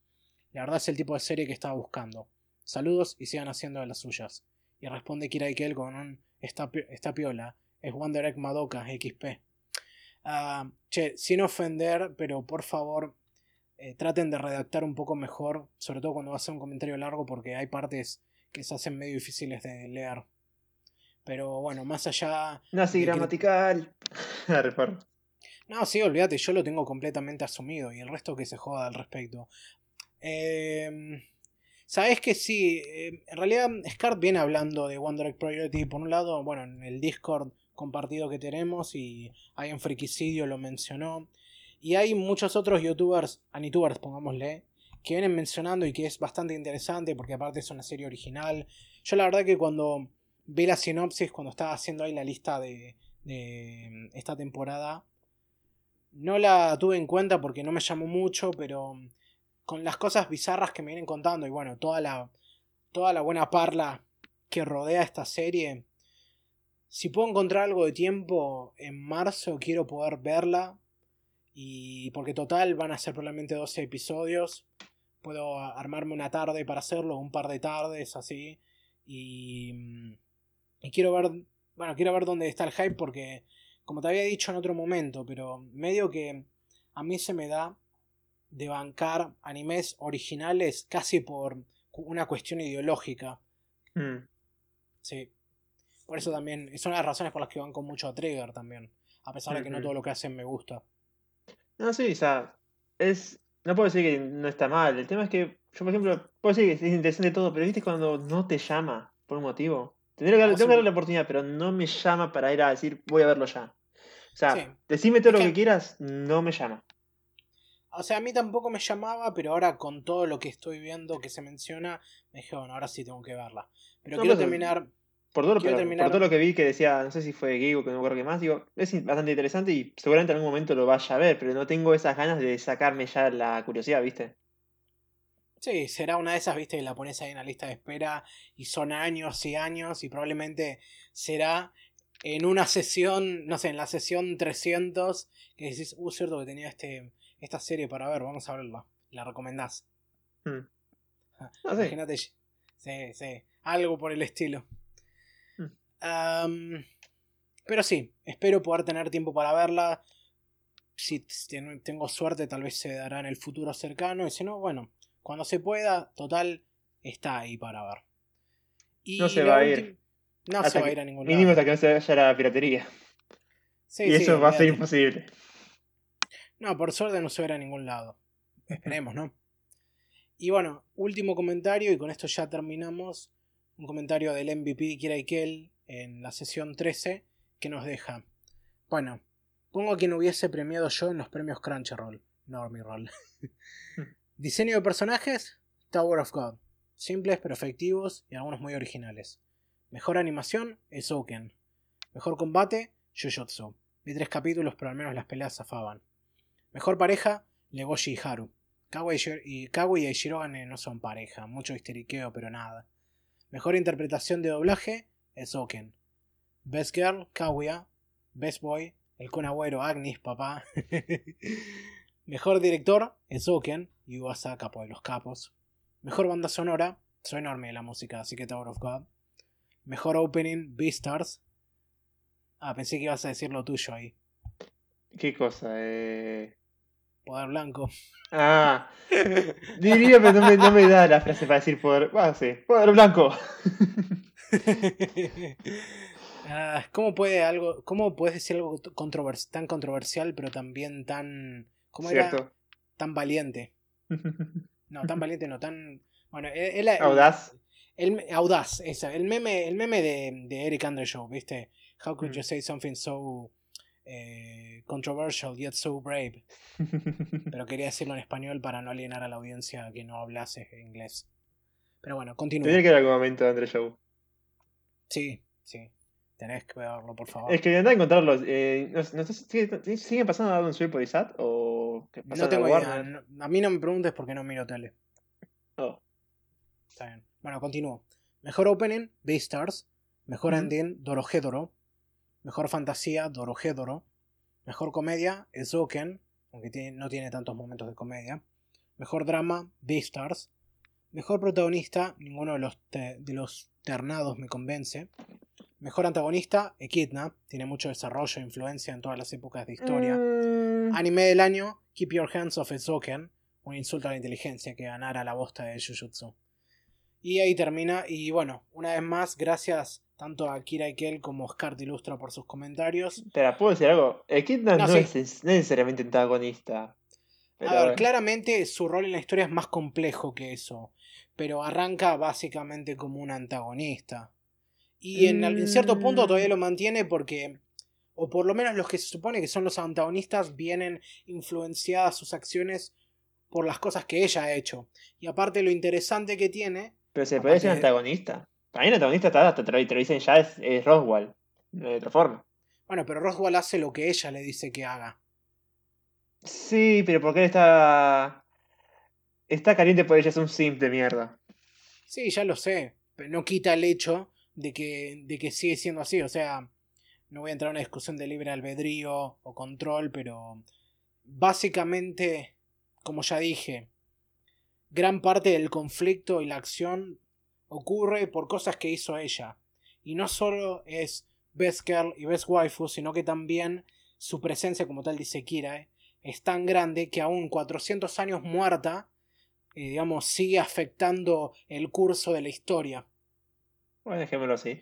La verdad es el tipo de serie que estaba buscando. Saludos y sigan haciendo de las suyas. Y responde Kira Ikel con un esta, piola. Es Wonder Egg Madoka XP. Ah, che, sin ofender, pero por favor eh, traten de redactar un poco mejor, sobre todo cuando va a ser un comentario largo, porque hay partes que se hacen medio difíciles de leer. Pero bueno, más allá. No, sí, gramatical. <laughs> no, sí, olvídate, yo lo tengo completamente asumido y el resto que se joda al respecto. Eh, Sabes que sí, eh, en realidad Scart viene hablando de One Direct Priority por un lado, bueno, en el Discord compartido que tenemos y ahí en Friquicidio lo mencionó. Y hay muchos otros youtubers, anitubers pongámosle, que vienen mencionando y que es bastante interesante porque aparte es una serie original. Yo la verdad que cuando vi la sinopsis, cuando estaba haciendo ahí la lista de, de esta temporada, no la tuve en cuenta porque no me llamó mucho, pero con las cosas bizarras que me vienen contando y bueno, toda la, toda la buena parla que rodea esta serie. Si puedo encontrar algo de tiempo en marzo, quiero poder verla. Y porque total van a ser probablemente 12 episodios. Puedo armarme una tarde para hacerlo, un par de tardes así. Y, y quiero ver, bueno, quiero ver dónde está el hype porque, como te había dicho en otro momento, pero medio que a mí se me da de bancar animes originales casi por una cuestión ideológica. Mm. Sí. Por eso también, son las razones por las que banco mucho a Trigger también. A pesar de que no Ujú. todo lo que hacen me gusta. No, sí, o sea, es. No puedo decir que no está mal. El tema es que, yo por ejemplo, puedo decir que es interesante todo, pero viste cuando no te llama por un motivo. Tendría que, Ah, tengo sí. que darle la oportunidad, pero no me llama para ir a decir, voy a verlo ya. O sea, Sí. decime todo Es lo que- que quieras, no me llama. O sea, a mí tampoco me llamaba, pero ahora con todo lo que estoy viendo que se menciona, me dije, bueno, ahora sí tengo que verla. Pero No, quiero pues, terminar. Por todo, lo- Quiero pero terminar- por todo lo que vi que decía, no sé si fue Gigo, que no me acuerdo qué más, digo, es bastante interesante y seguramente en algún momento lo vaya a ver, pero no tengo esas ganas de sacarme ya la curiosidad, ¿viste? Sí, será una de esas, viste, que la pones ahí en la lista de espera y son años y años y probablemente será en una sesión, no sé, en la sesión 300 que decís, uh, cierto que tenía este, esta serie para ver, vamos a verla. La recomendás. Hmm. No sé. Imagínate. Sí, sí. Algo por el estilo. Hmm. Pero sí, espero poder tener tiempo para verla. Si ten- tengo suerte, tal vez se dará en el futuro cercano. Y si no, bueno, cuando se pueda, total, está ahí para ver. Y No se va a ir. No Hasta se va a ir a ningún Mínimo lado. hasta que no se vaya la piratería. Sí, y sí, eso va a ser imposible. No, por suerte no se verá a ningún lado. Esperemos, ¿no? Y bueno, último comentario, y con esto ya terminamos. Un comentario del MVP de Kira Ikel en la sesión 13 que nos deja. Bueno, pongo a quien hubiese premiado yo en los premios Crunchyroll. Roll. <laughs> Diseño de personajes: Tower of God. Simples pero efectivos y algunos muy originales. Mejor animación: Ezouken. Mejor combate: Jujutsu. Vi tres capítulos, pero al menos las peleas zafaban. Mejor pareja, Legoshi y Haru. Kawa y, Shir- y Shirogane no son pareja, mucho histeriqueo, pero nada. Mejor interpretación de doblaje, Ezoken. Best Girl, Kaguya. Best Boy, el Kun Agüero, Agnes, papá. <laughs> Mejor director, Ezoken, y Uasa, capo de los capos. Mejor banda sonora, soy enorme de la música, así que Tower of God. Mejor opening, Beastars. Ah, pensé que ibas a decir lo tuyo ahí. ¿Qué cosa? Eh... Poder blanco. Ah, <laughs> diría, pero no me, no me da la frase para decir poder. Bueno, sí, poder blanco. <laughs> Ah, ¿Cómo puede algo, cómo puedes decir algo controvers- tan controversial, pero también tan, ¿cómo era? Tan valiente. <laughs> No, tan valiente, no tan, bueno, e, él, él- Audaz. el audaz, esa, el meme, el meme de, de Eric Andre Show, ¿viste? How could Mm. you say something so eh, controversial yet so brave? <laughs> Pero quería decirlo en español para no alienar a la audiencia que no hablase inglés. Pero bueno, continúa. Tendría que ir algún momento de Andre Show. Sí, sí. Tenés que verlo, por favor. Es que a encontrarlos. Eh, no, no sé, ¿sigue- ¿Siguen pasando a un Sweep por ISAT? ¿O que No pasan tengo a idea. Warner? no- a mí no me preguntes porque no miro tele. Oh. Está bien. Bueno, continúo. Mejor opening, Beastars. Mejor ending, Dorohedoro. Mejor fantasía, Dorohedoro. Mejor comedia, Ezoken. Aunque tiene- no tiene tantos momentos de comedia. Mejor drama, Beastars. Mejor protagonista, ninguno de los, te- de los ternados me convence. Mejor antagonista, Echidna. Tiene mucho desarrollo e influencia en todas las épocas de historia. Mm, Anime del año, Keep Your Hands Off Ezoken. Un insulto a la inteligencia que ganara la bosta de Jujutsu. Y ahí termina. Y bueno, una vez más, gracias tanto a Kira como a Oscar Ilustra por sus comentarios. Espera, ¿puedo decir algo? Echidna No, no, sí. es, es necesariamente antagonista. Pero a ver, bueno. claramente su rol en la historia es más complejo que eso. Pero arranca básicamente como un antagonista. Y en, en cierto punto todavía Mm. lo mantiene porque. O por lo menos los que se supone que son los antagonistas vienen influenciadas sus acciones por las cosas que ella ha hecho. Y aparte lo interesante que tiene. Pero se puede ser antagonista. Para mí el antagonista está hasta dicen ya es, es Roswell. Hay otra forma. Bueno, pero Roswell hace lo que ella le dice que haga. Sí, pero porque él está. Está caliente por ella, es un simp de mierda. Sí, ya lo sé. Pero no quita el hecho de que, de que sigue siendo así. O sea, no voy a entrar en una discusión de libre albedrío o control, pero básicamente, como ya dije, gran parte del conflicto y la acción ocurre por cosas que hizo ella. Y no solo es Best Girl y Best Waifu, sino que también su presencia, como tal dice Kira, eh, es tan grande que aún 400 años muerta, eh, digamos, sigue afectando el curso de la historia. Bueno, dejémoslo así.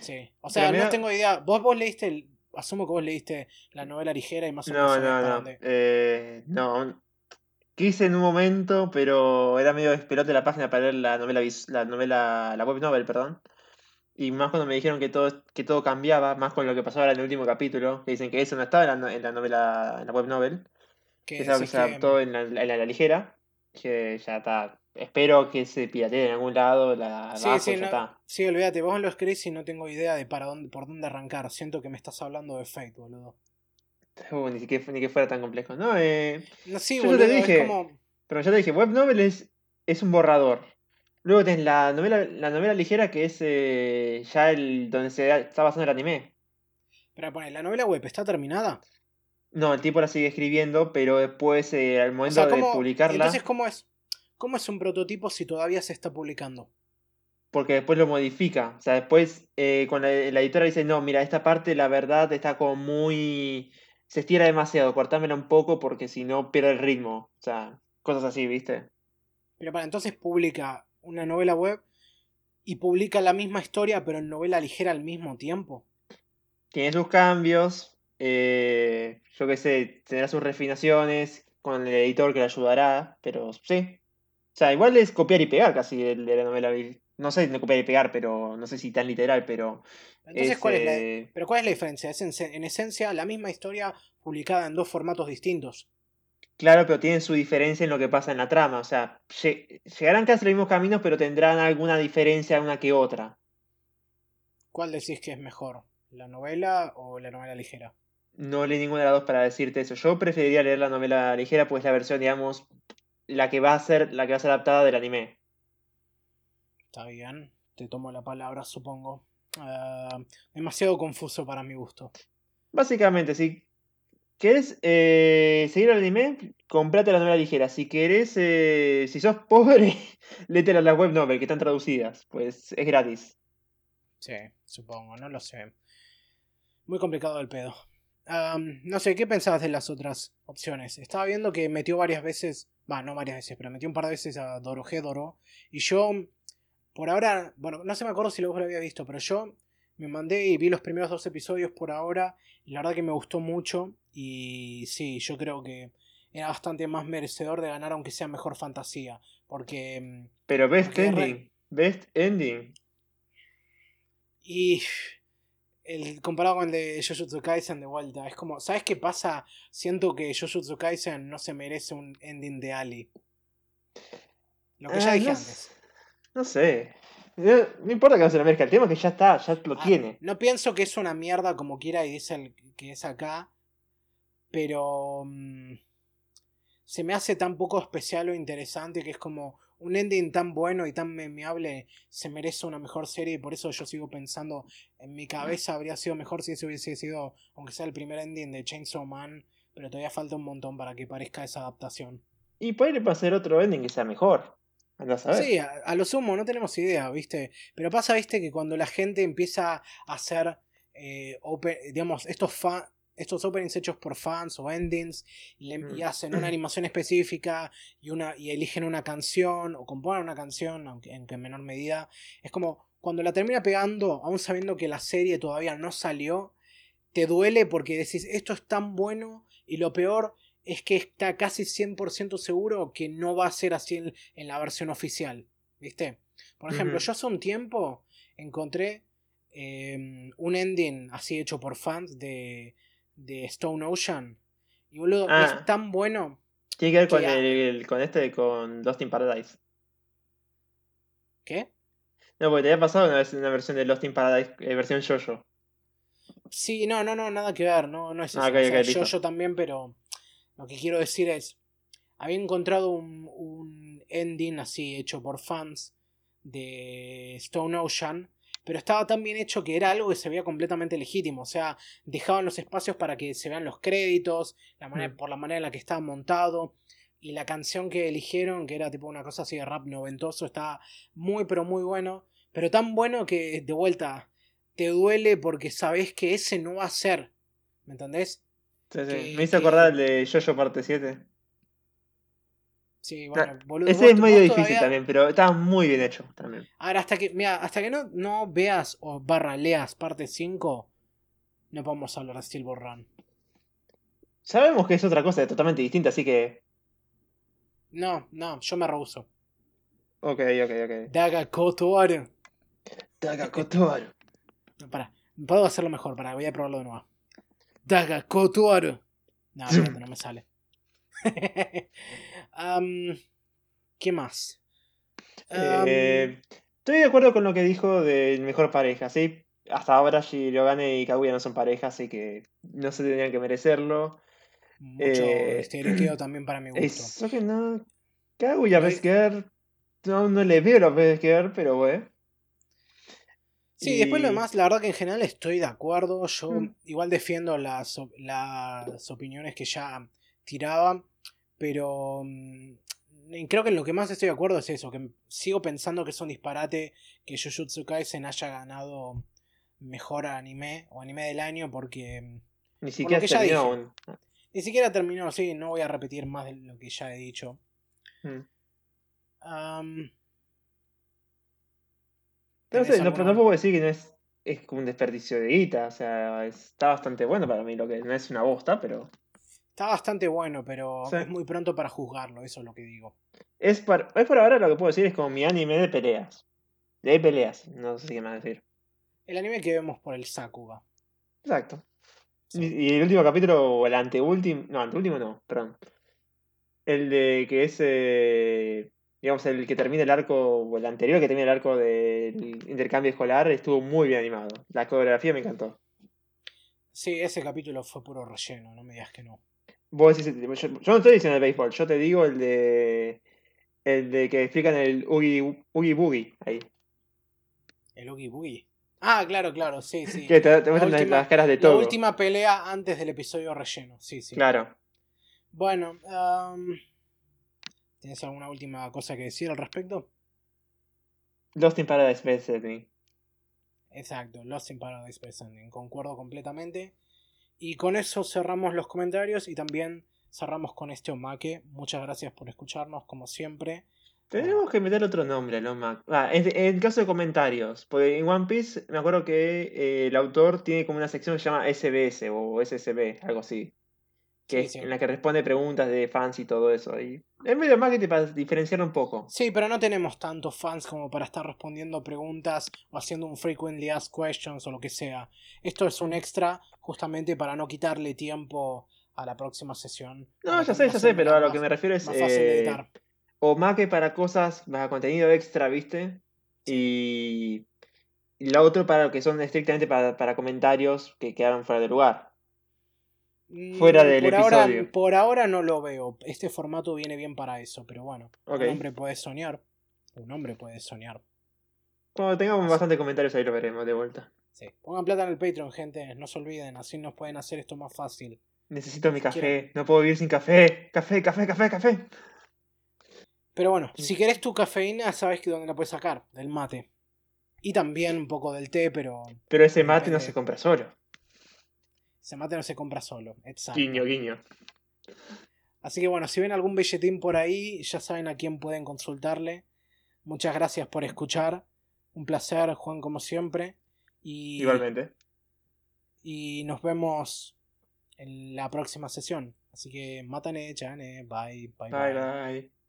Sí. O sea, no tengo idea. ¿Vos, vos leíste el, asumo que vos leíste la novela ligera y más o menos. No, no, no. Eh, no. Quise en un momento, pero era medio despelote la página para leer la novela, la novela, la web novel, perdón. Y más cuando me dijeron que todo, que todo cambiaba, más con lo que pasó ahora en el último capítulo, que dicen que eso no estaba en la, en la novela, en la web novel. Que es algo que se adaptó en la, en la ligera. Que ya está Espero que se piratee en algún lado la sí, sí, sí, olvídate, vos lo escribís y no tengo idea de para dónde, por dónde arrancar. Siento que me estás hablando de Fate, boludo. <laughs> Uh, ni, que, ni que fuera tan complejo. No, eh, no sí, yo boludo, te dije, Pero ya te dije, web novel es, es un borrador. Luego tenés la novela, la novela ligera que es eh, ya el donde se está basando el anime. Pero pone, ¿la novela web está terminada? No, el tipo la sigue escribiendo, pero después eh, al momento de publicarla. Entonces, ¿cómo es? ¿Cómo es un prototipo si todavía se está publicando? Porque después lo modifica. O sea, después eh, con la, editora dice, no, mira, esta parte la verdad está como muy... Se estira demasiado, cortámela un poco porque si no pierde el ritmo. O sea, cosas así, ¿viste? Pero para entonces publica una novela web y publica la misma historia pero en novela ligera al mismo tiempo. Tiene sus cambios, eh, yo qué sé, tendrá sus refinaciones con el editor que le ayudará, pero sí, o sea, igual es copiar y pegar casi de, de la novela. No sé, no copiar y pegar, pero no sé si tan literal, pero. Entonces, ¿cuál es la, eh, pero ¿cuál es la diferencia? Es en, esencia la misma historia publicada en dos formatos distintos. Claro, pero tienen su diferencia en lo que pasa en la trama. O sea, llegarán casi los mismos caminos, pero tendrán alguna diferencia una que otra. ¿Cuál decís que es mejor? ¿La novela o la novela ligera? No leí ninguna de las dos para decirte eso. Yo preferiría leer la novela ligera, pues la versión, digamos, la que va a ser la que va a ser adaptada del anime. Está bien, te tomo la palabra, supongo. Ah, demasiado confuso para mi gusto. Básicamente, si querés eh, seguir el anime, comprate la novela ligera. Si querés, eh, si sos pobre, <laughs> léete las web novel que están traducidas. Pues es gratis. Sí, supongo, no lo sé. Muy complicado el pedo. no sé, ¿qué pensabas de las otras opciones? Estaba viendo que metió varias veces Va, no varias veces, pero metí un par de veces a Doro Y yo, por ahora, bueno, no se me acuerdo si luego lo había visto, pero yo me mandé y vi los primeros dos episodios por ahora. Y la verdad que me gustó mucho. Y sí, yo creo que era bastante más merecedor de ganar, aunque sea mejor fantasía. Porque. Mm, pero Best Ending. Best Ending. Y el, comparado con el de Jujutsu Kaisen de vuelta. Es como, ¿sabes qué pasa? Siento que Jujutsu Kaisen no se merece un ending de Ali. Lo que ya dije antes. No sé. No, importa que no se lo merezca, el tema es que ya está, ya lo ah, tiene. No pienso que es una mierda como quiera y dice el que es acá, pero mm, se me hace tan poco especial o interesante que es como un ending tan bueno y tan memeable se merece una mejor serie y por eso yo sigo pensando en mi cabeza habría sido mejor si ese hubiese sido, aunque sea el primer ending de Chainsaw Man, pero todavía falta un montón para que parezca esa adaptación. Y puede pasar otro ending que sea mejor. A sí, a, lo sumo, no tenemos idea, ¿viste? Pero pasa, ¿viste? Que cuando la gente empieza a hacer, eh, digamos, estos fans estos openings hechos por fans o endings y, mm. hacen una animación específica y, una, y eligen una canción o componen una canción, aunque en, menor medida, es como cuando la termina pegando, aún sabiendo que la serie todavía no salió, te duele porque decís, esto es tan bueno y lo peor es que está casi 100% seguro que no va a ser así en, la versión oficial, ¿viste? Por ejemplo, yo hace un tiempo encontré em, un ending así hecho por fans de de Stone Ocean. Y boludo, es ah. tan bueno. Tiene que ver con, el, con este, con Lost in Paradise. ¿Qué? No, porque te había pasado una, vez una versión de Lost in Paradise, eh, versión Jojo. Sí, no, no, no, nada que ver, no, no es ah, eso. Jojo también, pero lo que quiero decir es, había encontrado un, un ending así hecho por fans de Stone Ocean pero estaba tan bien hecho que era algo que se veía completamente legítimo. O sea, dejaban los espacios para que se vean los créditos, la manera, mm. por la manera en la que estaba montado. Y la canción que eligieron, que era tipo una cosa así de rap noventoso, estaba muy, pero muy bueno. Pero tan bueno que de vuelta te duele porque sabes que ese no va a ser. ¿Me entendés? Me hizo acordar el de Jojo parte 7. Sí, bueno, boludo. Ese es medio difícil también, pero está muy bien hecho también. Ahora, hasta que, mira, hasta que no, no veas o barra leas parte 5, no podemos hablar de Silver Run. Sabemos que es otra cosa totalmente distinta, así que. No, no, yo me rehuso. Ok, ok, ok. Daga Kotoaru. Daga Kotoaru. <laughs> No, para, puedo hacerlo mejor, para, voy a probarlo de nuevo. Daga Kotoaru. No, no me sale. <laughs> ¿Qué más? Eh, estoy de acuerdo con lo que dijo del mejor pareja, ¿sí? Hasta ahora Shirogane y Kaguya no son pareja, así que no se tendrían que merecerlo. Mucho eh, este, también para mi gusto. Eso que no. Kaguya Vesquer. No, no le veo los Vesquer, pero bueno. Sí, después lo demás, la verdad que en general estoy de acuerdo. Yo mm. igual defiendo las, las opiniones que ya tiraba. Pero mm, creo que en lo que más estoy de acuerdo es eso, que sigo pensando que es un disparate que Jujutsu Kaisen haya ganado mejor anime o anime del año porque... Mm, Ni siquiera terminó Ni siquiera terminó, sí, no voy a repetir más de lo que ya he dicho. Mm. No sé, no, puedo decir que no es, es como un desperdicio de guita, o sea, está bastante bueno para mí, lo que no es una bosta, pero... Está bastante bueno, pero es muy pronto para juzgarlo, eso es lo que digo. Es por, es por ahora lo que puedo decir, es como mi anime de peleas. De peleas, no sé qué más decir. El anime que vemos por el Sakuga. Exacto. Y, el último capítulo, o el anteúltimo, no, anteúltimo no, perdón. El de que es, eh, digamos, el que termina el arco, o el anterior que termina el arco del intercambio escolar, estuvo muy bien animado. La coreografía me encantó. Sí, ese capítulo fue puro relleno, no me digas que no. Vos decís, yo, no estoy diciendo el béisbol, yo te digo el de. El de que explican el Oogie, Boogie ahí. El Oogie Boogie. Ah, claro, claro, sí, sí. Que te, muestran las caras de todo. La última pelea antes del episodio relleno, sí, sí. Claro. Bueno, ¿tienes alguna última cosa que decir al respecto? Lost in Paradise Best Exacto, Lost in Paradise Best Concuerdo completamente. Y con eso cerramos los comentarios y también cerramos con este Omake. Muchas gracias por escucharnos, como siempre. Tenemos que meter otro nombre, ¿no, Mac? Ah, en, el caso de comentarios, porque en One Piece me acuerdo que eh, el autor tiene como una sección que se llama SBS o SSB, algo así que, en la que responde preguntas de fans y todo eso. Y es medio marketing para diferenciar un poco. Sí, pero no tenemos tantos fans como para estar respondiendo preguntas o haciendo un frequently asked questions o lo que sea. Esto es un extra justamente para no quitarle tiempo a la próxima sesión. No, ya sé, ya sé, pero a lo que me refiero es. Eh, o más que para cosas, para contenido extra, ¿viste? Y. Y la otra para lo que son estrictamente para, para comentarios que quedaron fuera de lugar. Fuera mm, del por episodio. Ahora, por ahora no lo veo. Este formato viene bien para eso, pero bueno. Un hombre puede soñar. Un hombre puede soñar. Cuando tengamos bastante comentarios ahí lo veremos de vuelta. Sí. Pongan plata en el Patreon, gente. No se olviden. Así nos pueden hacer esto más fácil. Necesito mi café. No puedo vivir sin café. Café, café, café, café. Pero bueno, si querés tu cafeína, sabes que dónde la puedes sacar. Del mate. Y también un poco del té, pero. Pero ese mate no se compra solo. Se mate no se compra solo. Exacto. Guiño, guiño. Así que bueno, si ven algún billetín por ahí, ya saben a quién pueden consultarle. Muchas gracias por escuchar. Un placer, Juan, como siempre. Y, Igualmente. Y nos vemos en la próxima sesión. Así que matane, chane, bye, bye, bye. bye. bye.